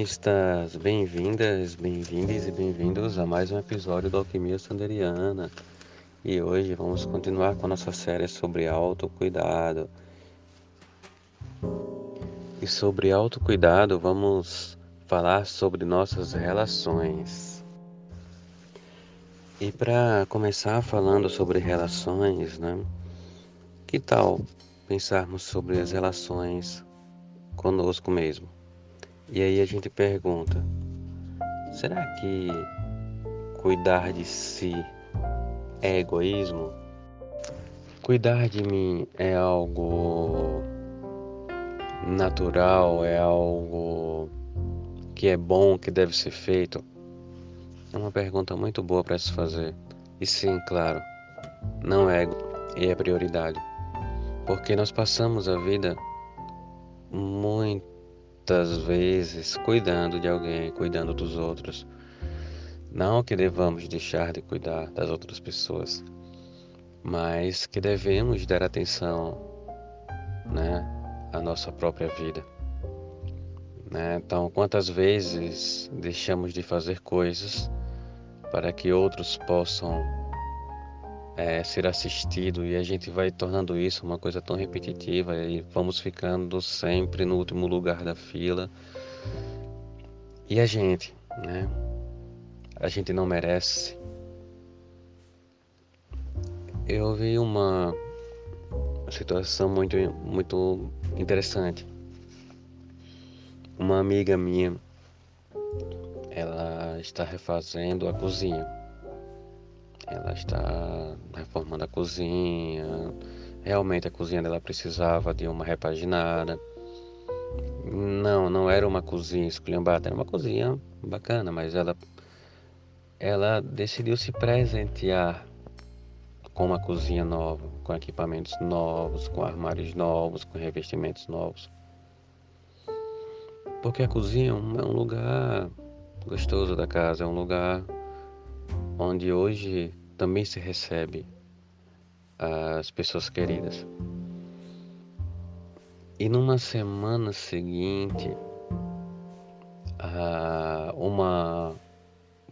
Alquimistas! Bem-vindas, bem-vindos e bem-vindos a mais um episódio do Alquimia Sanderiana. E hoje vamos continuar com a nossa série sobre autocuidado. E sobre autocuidado, vamos falar sobre nossas relações. E para começar falando sobre relações, né? Que tal pensarmos sobre as relações conosco mesmo? E aí a gente pergunta: será que cuidar de si é egoísmo? Cuidar de mim é algo natural, é algo que é bom, que deve ser feito? É uma pergunta muito boa para se fazer. E sim, claro, não é ego e é prioridade. Porque nós passamos a vida muito muitas vezes cuidando de alguém, cuidando dos outros. Não que devamos deixar de cuidar das outras pessoas, mas que devemos dar atenção né, à nossa própria vida. Né? Então, quantas vezes deixamos de fazer coisas para que outros possam é, ser assistido e a gente vai tornando isso uma coisa tão repetitiva e vamos ficando sempre no último lugar da fila. E a gente, né? A gente não merece. Eu vi uma situação muito, muito interessante. Uma amiga minha, ela está refazendo a cozinha. Ela está reformando a cozinha. Realmente a cozinha dela precisava de uma repaginada. Não, não era uma cozinha esculhambada, era uma cozinha bacana, mas ela ela decidiu se presentear com uma cozinha nova, com equipamentos novos, com armários novos, com revestimentos novos. Porque a cozinha é um lugar gostoso da casa, é um lugar onde hoje também se recebe as pessoas queridas. E numa semana seguinte, uma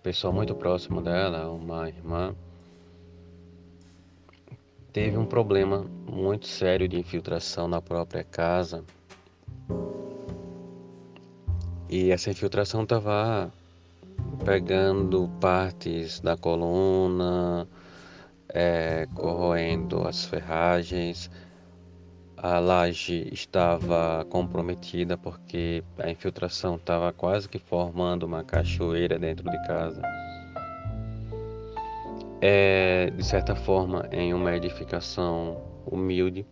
pessoa muito próxima dela, uma irmã, teve um problema muito sério de infiltração na própria casa. E essa infiltração estava pegando partes da coluna, é, corroendo as ferragens. A laje estava comprometida porque a infiltração estava quase que formando uma cachoeira dentro de casa. É, de certa forma, em uma edificação humilde,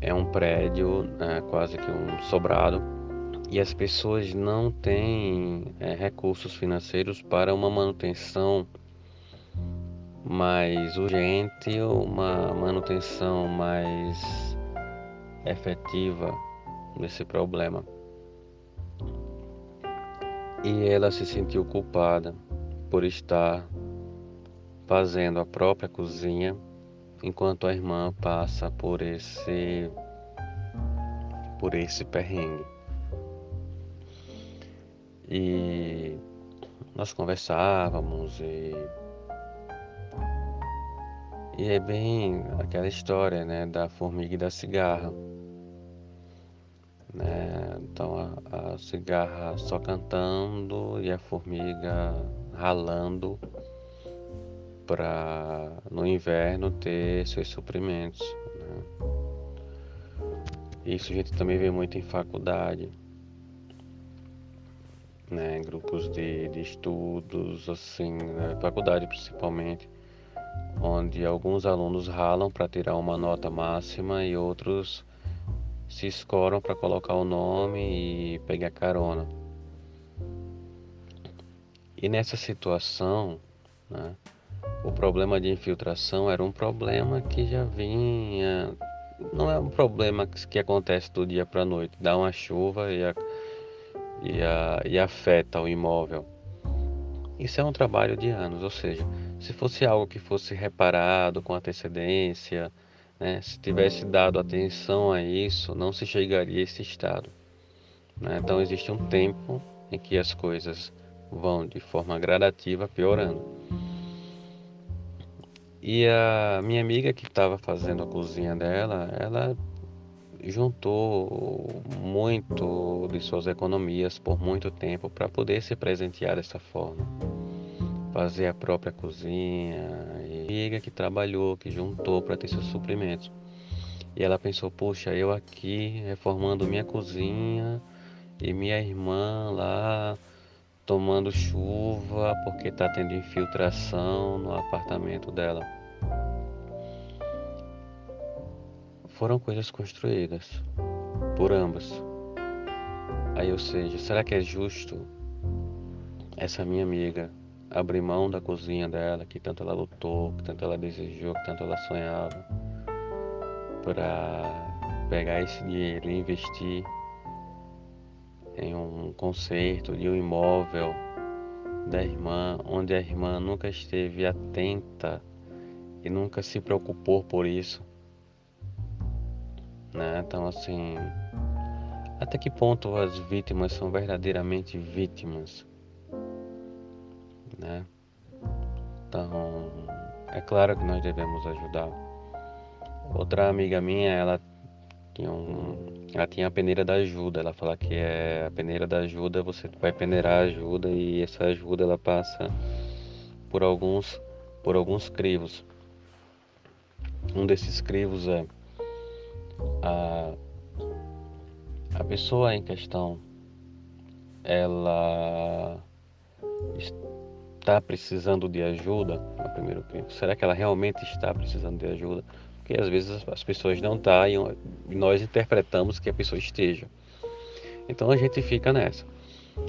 é um prédio, é, quase que um sobrado e as pessoas não têm é, recursos financeiros para uma manutenção mais urgente, uma manutenção mais efetiva desse problema. E ela se sentiu culpada por estar fazendo a própria cozinha enquanto a irmã passa por esse por esse perrengue. E nós conversávamos e e é bem aquela história, né, da formiga e da cigarra. Né? Então a, a cigarra só cantando e a formiga ralando para no inverno ter seus suprimentos. Né? Isso a gente também vê muito em faculdade né, grupos de, de estudos, assim, na faculdade principalmente, onde alguns alunos ralam para tirar uma nota máxima e outros se escoram para colocar o nome e pegar carona. E nessa situação, Né? O problema de infiltração era um problema que já vinha. Não é um problema que acontece do dia para a noite. Dá uma chuva e, a, e, a, e afeta o imóvel. Isso é um trabalho de anos, ou seja, se fosse algo que fosse reparado com antecedência, né, se tivesse dado atenção a isso, não se chegaria a esse estado. Né? Então existe um tempo em que as coisas vão de forma gradativa piorando. E a minha amiga que estava fazendo a cozinha dela, ela juntou muito de suas economias por muito tempo para poder se presentear dessa forma. Fazer a própria cozinha. E amiga que trabalhou, que juntou para ter seus suprimentos. E ela pensou: puxa, eu aqui reformando minha cozinha e minha irmã lá tomando chuva porque está tendo infiltração no apartamento dela. Foram coisas construídas por ambas. Aí, ou seja, será que é justo essa minha amiga abrir mão da cozinha dela, que tanto ela lutou, que tanto ela desejou, que tanto ela sonhava, para pegar esse dinheiro e investir em um concerto de um imóvel da irmã, onde a irmã nunca esteve atenta e nunca se preocupou por isso. Né? Então, assim, até que ponto as vítimas são verdadeiramente vítimas? Né? Então, é claro que nós devemos ajudar. Outra amiga minha, ela tinha um, ela tinha a peneira da ajuda. Ela fala que é a peneira da ajuda, você vai peneirar a ajuda e essa ajuda ela passa por alguns por alguns crivos. Um desses crivos é a a pessoa em questão ela está precisando de ajuda, no primeiro crivo. Será que ela realmente está precisando de ajuda? porque às vezes as pessoas não estão tá, e nós interpretamos que a pessoa esteja. Então a gente fica nessa.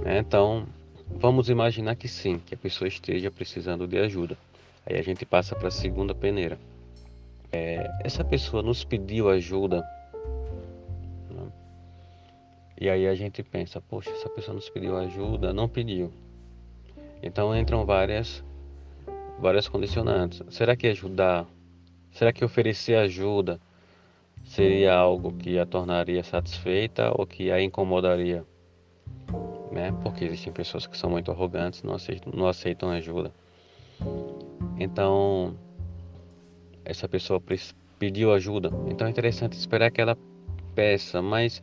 Né? Então vamos imaginar que sim, que a pessoa esteja precisando de ajuda. Aí a gente passa para a segunda peneira. É, essa pessoa nos pediu ajuda. Né? E aí a gente pensa, poxa, essa pessoa nos pediu ajuda, não pediu. Então entram várias, várias condicionantes. Será que ajudar Será que oferecer ajuda seria algo que a tornaria satisfeita ou que a incomodaria? Né? Porque existem pessoas que são muito arrogantes, não aceitam, não aceitam ajuda. Então, essa pessoa pediu ajuda. Então é interessante esperar que ela peça, mas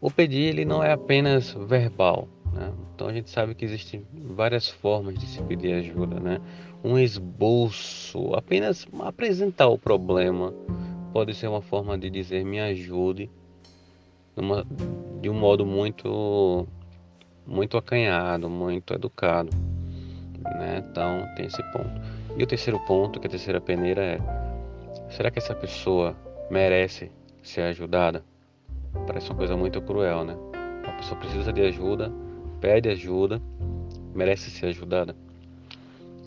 o pedir ele não é apenas verbal. Né? Então a gente sabe que existem várias formas de se pedir ajuda, né? Um esboço, apenas apresentar o problema, pode ser uma forma de dizer me ajude, uma, de um modo muito, muito acanhado, muito educado, né? Então tem esse ponto. E o terceiro ponto, que é a terceira peneira é: será que essa pessoa merece ser ajudada? Parece uma coisa muito cruel, né? A pessoa precisa de ajuda pede ajuda, merece ser ajudada.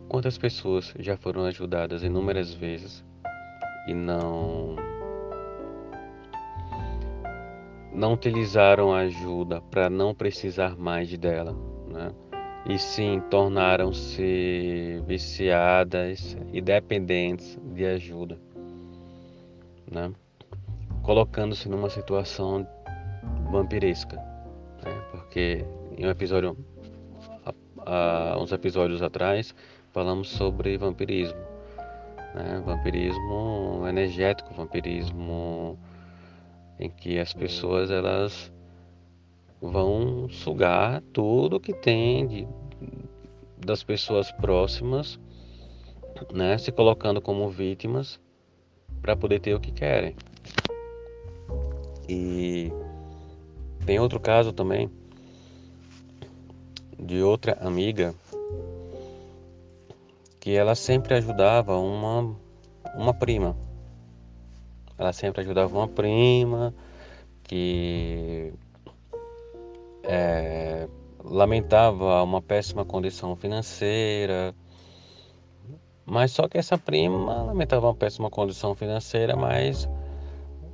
Quantas pessoas já foram ajudadas inúmeras vezes e não não utilizaram a ajuda para não precisar mais dela, né? E sim tornaram-se viciadas e dependentes de ajuda, né? Colocando-se numa situação vampiresca, né? Porque em um episódio, há uns episódios atrás, falamos sobre vampirismo. Né? Vampirismo energético, vampirismo em que as pessoas elas vão sugar tudo que tem de, das pessoas próximas, né? se colocando como vítimas para poder ter o que querem. E tem outro caso também de outra amiga que ela sempre ajudava uma, uma prima. Ela sempre ajudava uma prima que é, lamentava uma péssima condição financeira Mas só que essa prima lamentava uma péssima condição financeira, mas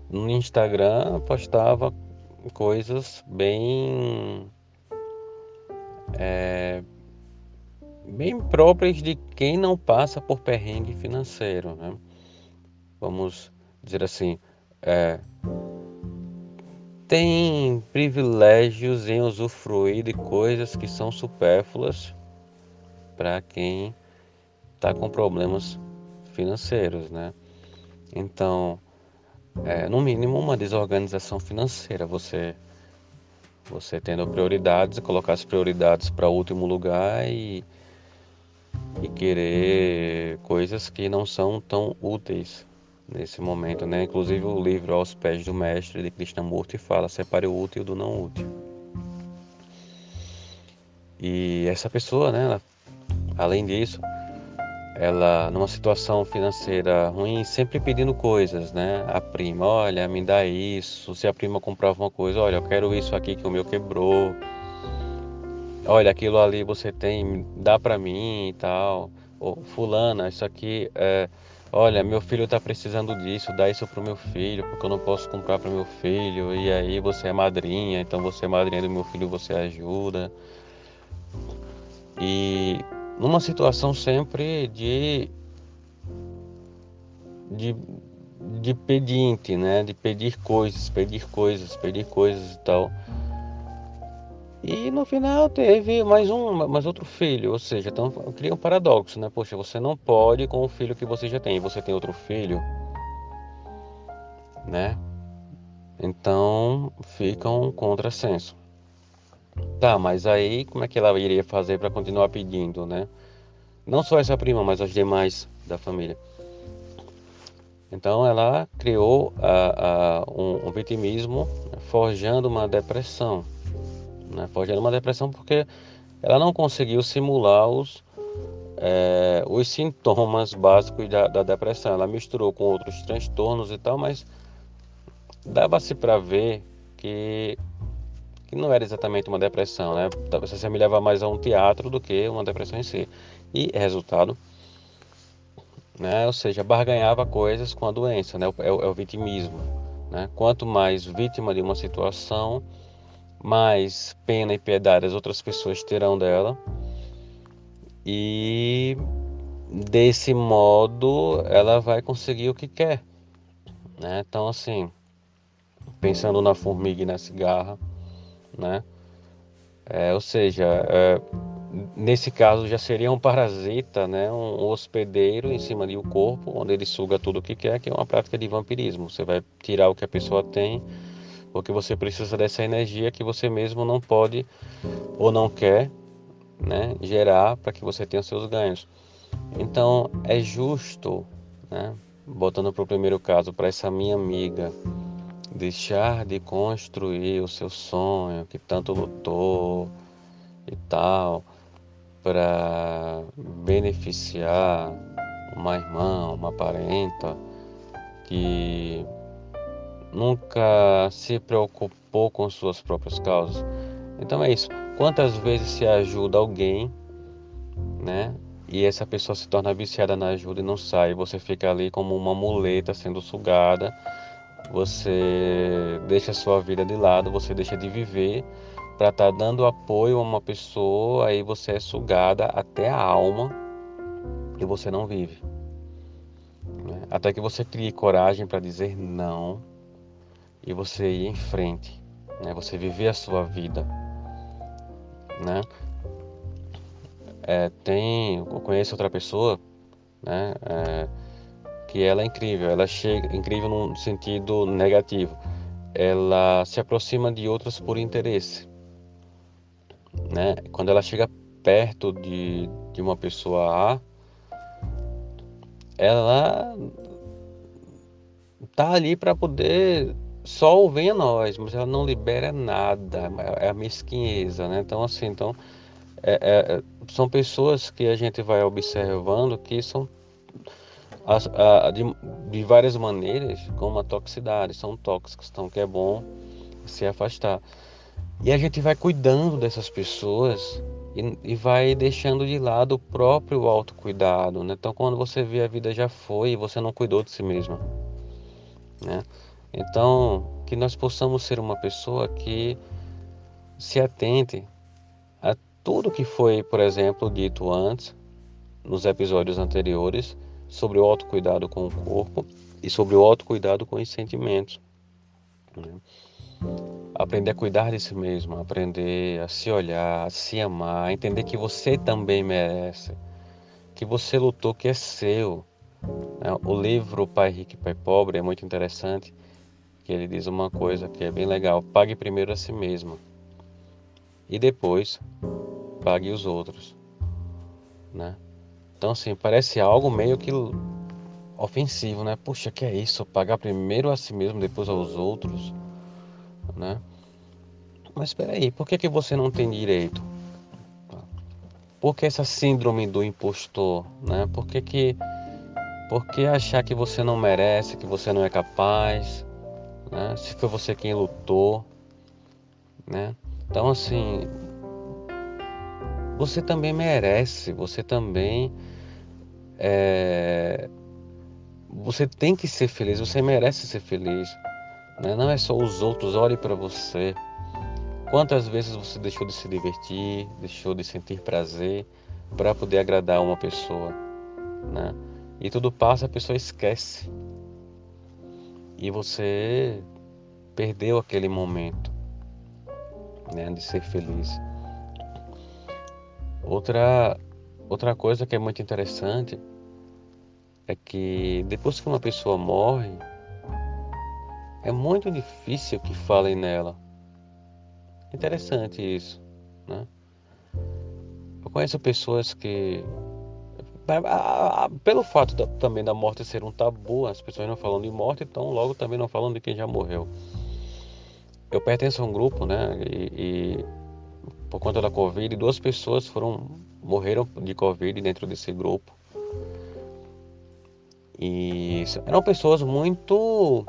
no Instagram postava coisas bem é, bem próprias de quem não passa por perrengue financeiro, né? Vamos dizer assim, é, tem privilégios em usufruir de coisas que são supérfluas para quem está com problemas financeiros, né? Então, é, no mínimo uma desorganização financeira, você você tendo prioridades, colocar as prioridades para o último lugar e, e querer coisas que não são tão úteis nesse momento, né? Inclusive o livro Aos Pés do Mestre de Krishnamurti fala separe o útil do não útil. E essa pessoa, né, ela, além disso, ela numa situação financeira ruim, sempre pedindo coisas, né? A prima, olha, me dá isso. Se a prima comprava uma coisa, olha, eu quero isso aqui que o meu quebrou. Olha, aquilo ali você tem, dá para mim e tal. Ou fulana, isso aqui é, olha, meu filho está precisando disso, dá isso pro meu filho, porque eu não posso comprar para meu filho. E aí você é madrinha, então você é madrinha do meu filho, você ajuda. E numa situação sempre de, de, de pedinte, né? De pedir coisas, pedir coisas, pedir coisas e tal. E no final teve mais um, mais outro filho, ou seja, então cria um paradoxo, né? Poxa, você não pode com o filho que você já tem, você tem outro filho, né? Então fica um contrassenso. Tá, mas aí como é que ela iria fazer para continuar pedindo, né? Não só essa prima, mas as demais da família. Então ela criou a, um, um, vitimismo, forjando uma depressão. Né? Forjando uma depressão porque ela não conseguiu simular os, é, os sintomas básicos da, da, depressão. Ela misturou com outros transtornos e tal, mas dava-se para ver que que não era exatamente uma depressão, né? Você me leva mais a um teatro do que uma depressão em si. E resultado, né? Ou seja, barganhava coisas com a doença, né? É o, é o vitimismo, né? Quanto mais vítima de uma situação, mais pena e piedade as outras pessoas terão dela. E desse modo ela vai conseguir o que quer, né? Então assim, pensando na formiga e na cigarra, né? É, ou seja, é, nesse caso já seria um parasita, né? Um hospedeiro em cima de um corpo, onde ele suga tudo o que quer, que é uma prática de vampirismo. Você vai tirar o que a pessoa tem, porque você precisa dessa energia que você mesmo não pode ou não quer, né? Gerar para que você tenha seus ganhos. Então é justo, né? Botando para o primeiro caso, para essa minha amiga deixar de construir o seu sonho que tanto lutou e tal para beneficiar uma irmã, uma parenta que nunca se preocupou com suas próprias causas. Então é isso. Quantas vezes se ajuda alguém, né? E essa pessoa se torna viciada na ajuda e não sai, você fica ali como uma muleta sendo sugada você deixa a sua vida de lado, você deixa de viver para estar tá dando apoio a uma pessoa, aí você é sugada até a alma e você não vive. Né? Até que você crie coragem para dizer não e você ir em frente, né? você viver a sua vida. Né? É, tem, eu conheço outra pessoa, né? É, que ela é incrível, ela chega incrível no sentido negativo. Ela se aproxima de outras por interesse, né? Quando ela chega perto de, de uma pessoa A, ela tá ali para poder só ouvir a nós, mas ela não libera nada, é a mesquinheza, né? Então assim, então é, é, são pessoas que a gente vai observando que são a, de, de, várias maneiras com uma toxicidade, são tóxicos, então que é bom se afastar. E a gente vai cuidando dessas pessoas e, e vai deixando de lado o próprio autocuidado. Né? Então, quando você vê a vida já foi e você não cuidou de si mesma. Né? Então, que nós possamos ser uma pessoa que se atente a tudo que foi, por exemplo, dito antes, nos episódios anteriores, sobre o autocuidado com o corpo e sobre o autocuidado com os sentimentos. Né? Aprender a cuidar de si mesmo, aprender a se olhar, a se amar, a entender que você também merece, que você lutou, que é seu. Né? O livro Pai Rico e Pai Pobre é muito interessante, que ele diz uma coisa que é bem legal: pague primeiro a si mesmo e depois pague os outros, né? Então, assim, parece algo meio que ofensivo, né? Puxa, que é isso? Pagar primeiro a si mesmo, depois aos outros, né? Mas espera aí, por que, que você não tem direito? Por que essa síndrome do impostor, né? Por que que, por que achar que você não merece, que você não é capaz, né? Se foi você quem lutou, né? Então, assim, você também merece, você também é, você tem que ser feliz, você merece ser feliz. Né? Não é só os outros, olhe para você. Quantas vezes você deixou de se divertir, deixou de sentir prazer para poder agradar uma pessoa, né? E tudo passa, a pessoa esquece. E você perdeu aquele momento né, de ser feliz. Outra, outra coisa que é muito interessante é que depois que uma pessoa morre, é muito difícil que falem nela. Interessante isso, né? Eu conheço pessoas que, pelo fato da, também da morte ser um tabu, as pessoas não falam de morte, então logo também não falam de quem já morreu eu pertenço a um grupo, né? E, e, por conta da Covid, duas pessoas foram morreram de Covid dentro desse grupo. E eram pessoas muito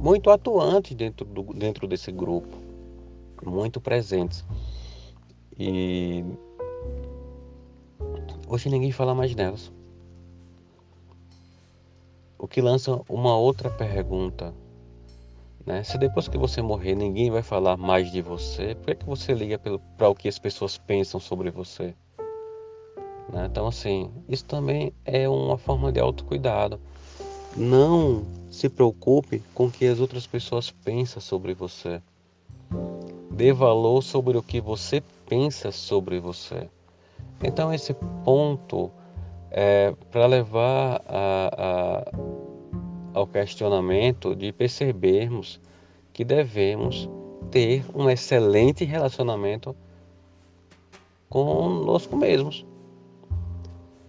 muito atuantes dentro do, dentro desse grupo, muito presentes. E hoje ninguém fala mais delas. O que lança uma outra pergunta né? Se depois que você morrer ninguém vai falar mais de você, por que, que você liga para o que as pessoas pensam sobre você? Né? Então, assim, isso também é uma forma de autocuidado. Não se preocupe com o que as outras pessoas pensam sobre você. Dê valor sobre o que você pensa sobre você. Então, esse ponto é para levar a, a ao questionamento de percebermos que devemos ter um excelente relacionamento conosco mesmos.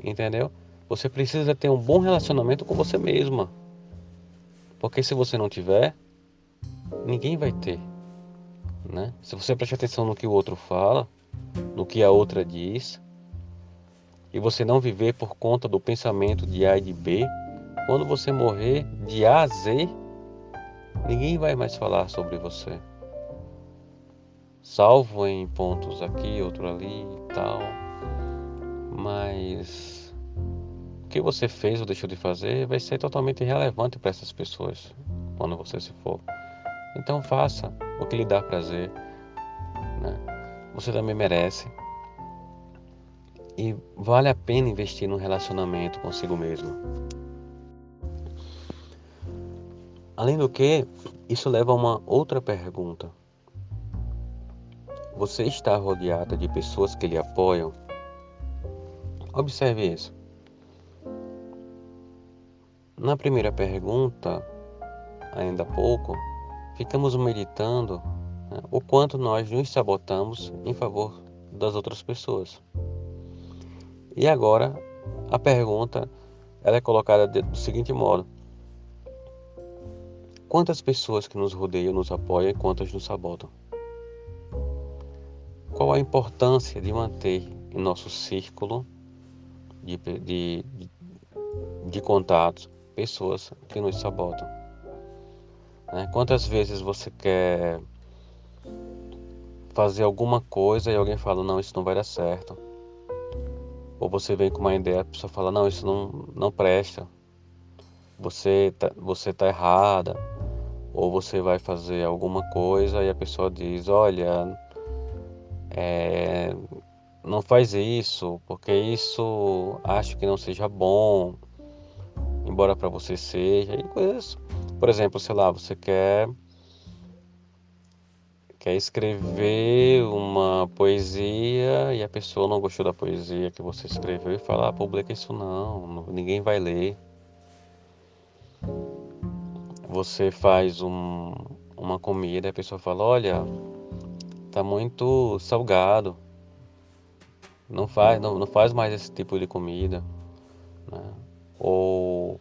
Entendeu? Você precisa ter um bom relacionamento com você mesma. Porque se você não tiver, ninguém vai ter. Né? Se você prestar atenção no que o outro fala, no que a outra diz, e você não viver por conta do pensamento de A e de B, quando você morrer de A a Z, ninguém vai mais falar sobre você. Salvo em pontos aqui, outro ali e tal. Mas o que você fez ou deixou de fazer vai ser totalmente irrelevante para essas pessoas quando você se for. Então faça o que lhe dá prazer. Né? Você também merece. E vale a pena investir num relacionamento consigo mesmo. Além do que, isso leva a uma outra pergunta. Você está rodeada de pessoas que lhe apoiam? Observe isso. Na primeira pergunta, ainda há pouco, ficamos meditando né, o quanto nós nos sabotamos em favor das outras pessoas. E agora a pergunta ela é colocada do seguinte modo: Quantas pessoas que nos rodeiam nos apoiam e quantas nos sabotam? Qual a importância de manter em nosso círculo de, de, de, contatos pessoas que nos sabotam? Né? Quantas vezes você quer fazer alguma coisa e alguém fala, não, isso não vai dar certo. Ou você vem com uma ideia, a pessoa fala, não, isso não, não presta. Você tá, você tá errada. Ou você vai fazer alguma coisa e a pessoa diz, olha, é, não faz isso, porque isso acho que não seja bom, embora para você seja, e coisas. Por exemplo, sei lá, você quer quer escrever uma poesia e a pessoa não gostou da poesia que você escreveu e fala, ah, publica isso não, ninguém vai ler. Você faz um, uma comida e a pessoa fala, olha, tá muito salgado. Não faz, não, não faz mais esse tipo de comida. Né? Ou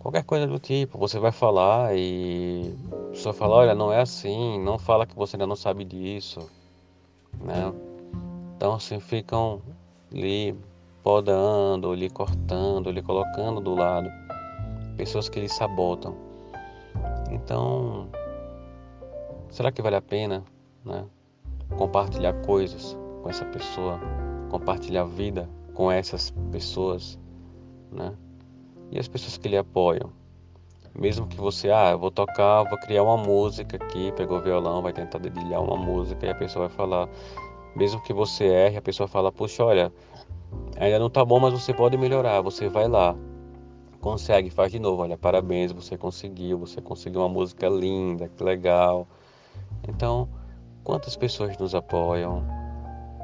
qualquer coisa do tipo, você vai falar e pessoa fala, olha, não é assim, não fala que você ainda não sabe disso, né? Então assim ficam ali podando, lhe cortando, lhe colocando do lado pessoas que lhe sabotam. Então, será que vale a pena, né? Compartilhar coisas com essa pessoa, compartilhar vida com essas pessoas, né? E as pessoas que lhe apoiam. Mesmo que você, ah, eu vou tocar, vou criar uma música aqui, pegou o violão, vai tentar dedilhar uma música e a pessoa vai falar, mesmo que você erre, a pessoa fala, puxa, olha, ainda não tá bom, mas você pode melhorar, você vai lá, consegue, faz de novo, olha, parabéns, você conseguiu, você conseguiu uma música linda, que legal. Então, quantas pessoas nos apoiam,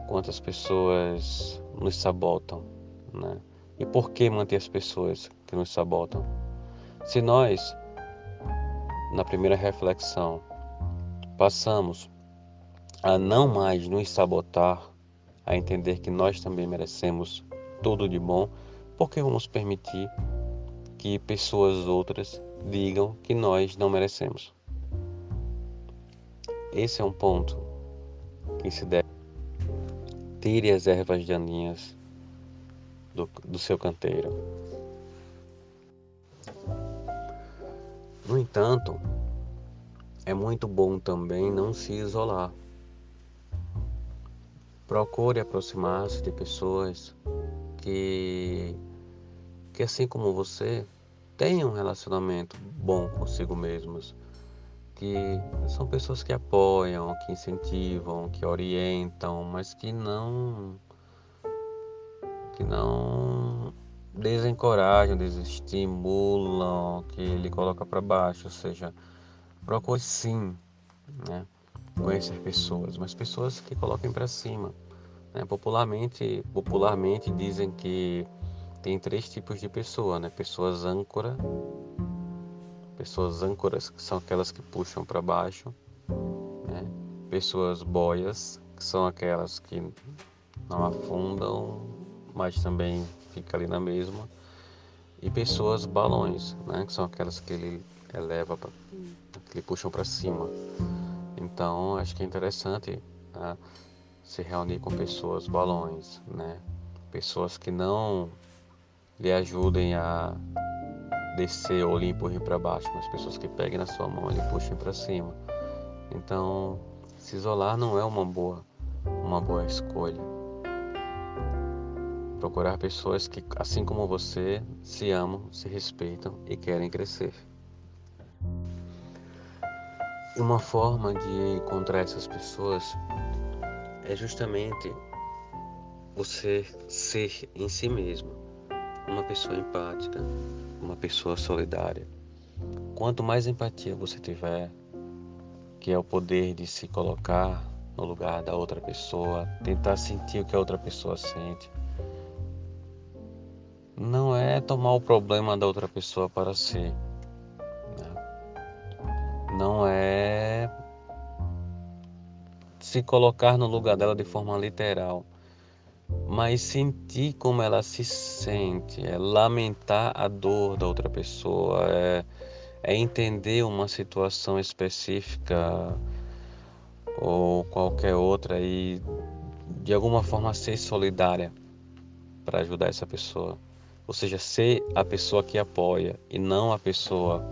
quantas pessoas nos sabotam, né? E por que manter as pessoas que nos sabotam? Se nós, na primeira reflexão, passamos a não mais nos sabotar, a entender que nós também merecemos tudo de bom, por que vamos permitir que pessoas outras digam que nós não merecemos? Esse é um ponto que se deve. Tire as ervas daninhas do, do seu canteiro. No entanto, é muito bom também não se isolar. Procure aproximar-se de pessoas que, que, assim como você, tenham um relacionamento bom consigo mesmos. Que são pessoas que apoiam, que incentivam, que orientam, mas que não que não desencorajam, desestimulam, que ele coloca para baixo, ou seja, procure sim, né, conhecer pessoas, mas pessoas que coloquem para cima. Né? Popularmente, popularmente dizem que tem três tipos de pessoa, né? Pessoas âncora, pessoas âncoras que são aquelas que puxam para baixo, né? Pessoas boias que são aquelas que não afundam mas também fica ali na mesma. E pessoas balões, né, que são aquelas que ele eleva, pra, que ele puxam para cima. Então, acho que é interessante né, se reunir com pessoas balões, né? Pessoas que não lhe ajudem a descer ou lhe empurrem para baixo, mas pessoas que peguem na sua mão e lhe puxem para cima. Então, se isolar não é uma boa, uma boa escolha. Procurar pessoas que, assim como você, se amam, se respeitam e querem crescer. Uma forma de encontrar essas pessoas é justamente você ser em si mesmo uma pessoa empática, uma pessoa solidária. Quanto mais empatia você tiver, que é o poder de se colocar no lugar da outra pessoa, tentar sentir o que a outra pessoa sente, não é tomar o problema da outra pessoa para si. Né? Não é se colocar no lugar dela de forma literal, mas sentir como ela se sente, é lamentar a dor da outra pessoa, é, é entender uma situação específica ou qualquer outra e de alguma forma ser solidária para ajudar essa pessoa. Ou seja, ser a pessoa que apoia e não a pessoa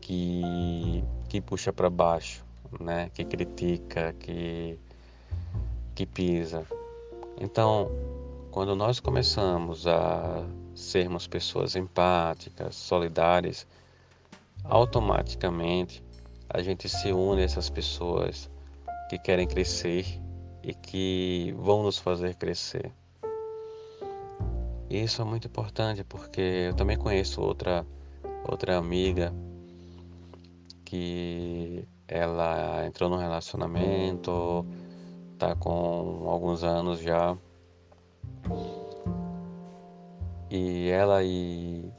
que, que puxa para baixo. né? Que critica, que que pisa. Então, quando nós começamos a sermos pessoas empáticas, solidárias, automaticamente a gente se une a essas pessoas que querem crescer e que vão nos fazer crescer. Isso é muito importante porque eu também conheço outra outra amiga que ela entrou num relacionamento, tá com alguns anos já. E ela e,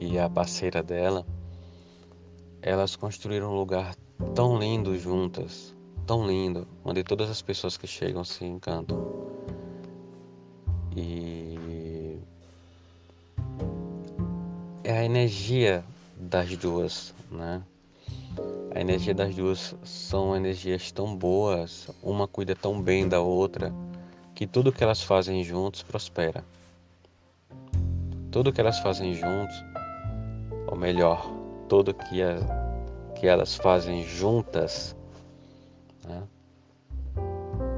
e a parceira dela, elas construíram um lugar tão lindo juntas, tão lindo, onde todas as pessoas que chegam se encantam. E é a energia das duas, né? A energia das duas são energias tão boas, uma cuida tão bem da outra, que tudo que elas fazem juntos prospera. Tudo que elas fazem juntos, ou melhor, tudo que, a, que elas fazem juntas, né?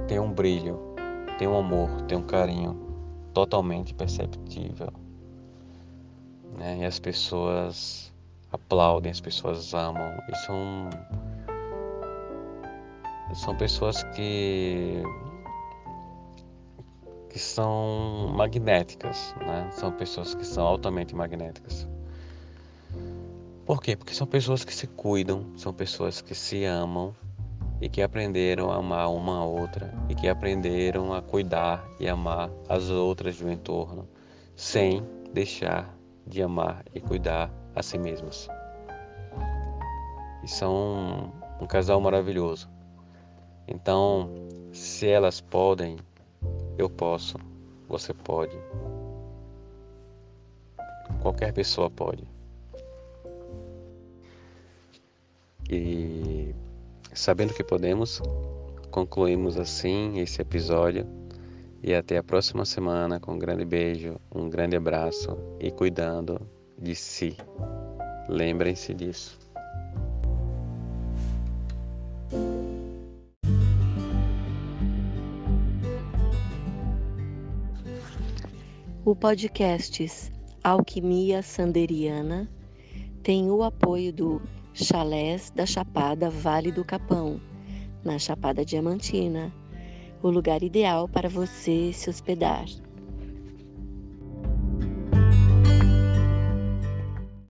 tem um brilho, tem um amor, tem um carinho totalmente perceptível. Né? E as pessoas aplaudem, as pessoas amam. E são, são pessoas que que são magnéticas, né? São pessoas que são altamente magnéticas. Por quê? Porque são pessoas que se cuidam, são pessoas que se amam e que aprenderam a amar uma a outra e que aprenderam a cuidar e amar as outras do entorno, sem deixar de amar e cuidar a si mesmas. E são um casal maravilhoso. Então, se elas podem, eu posso, você pode. Qualquer pessoa pode. E sabendo que podemos, concluímos assim esse episódio. E até a próxima semana com um grande beijo, um grande abraço e cuidando de si. Lembrem-se disso. O podcast Alquimia Sanderiana tem o apoio do Chalés da Chapada Vale do Capão, na Chapada Diamantina, o lugar ideal para você se hospedar.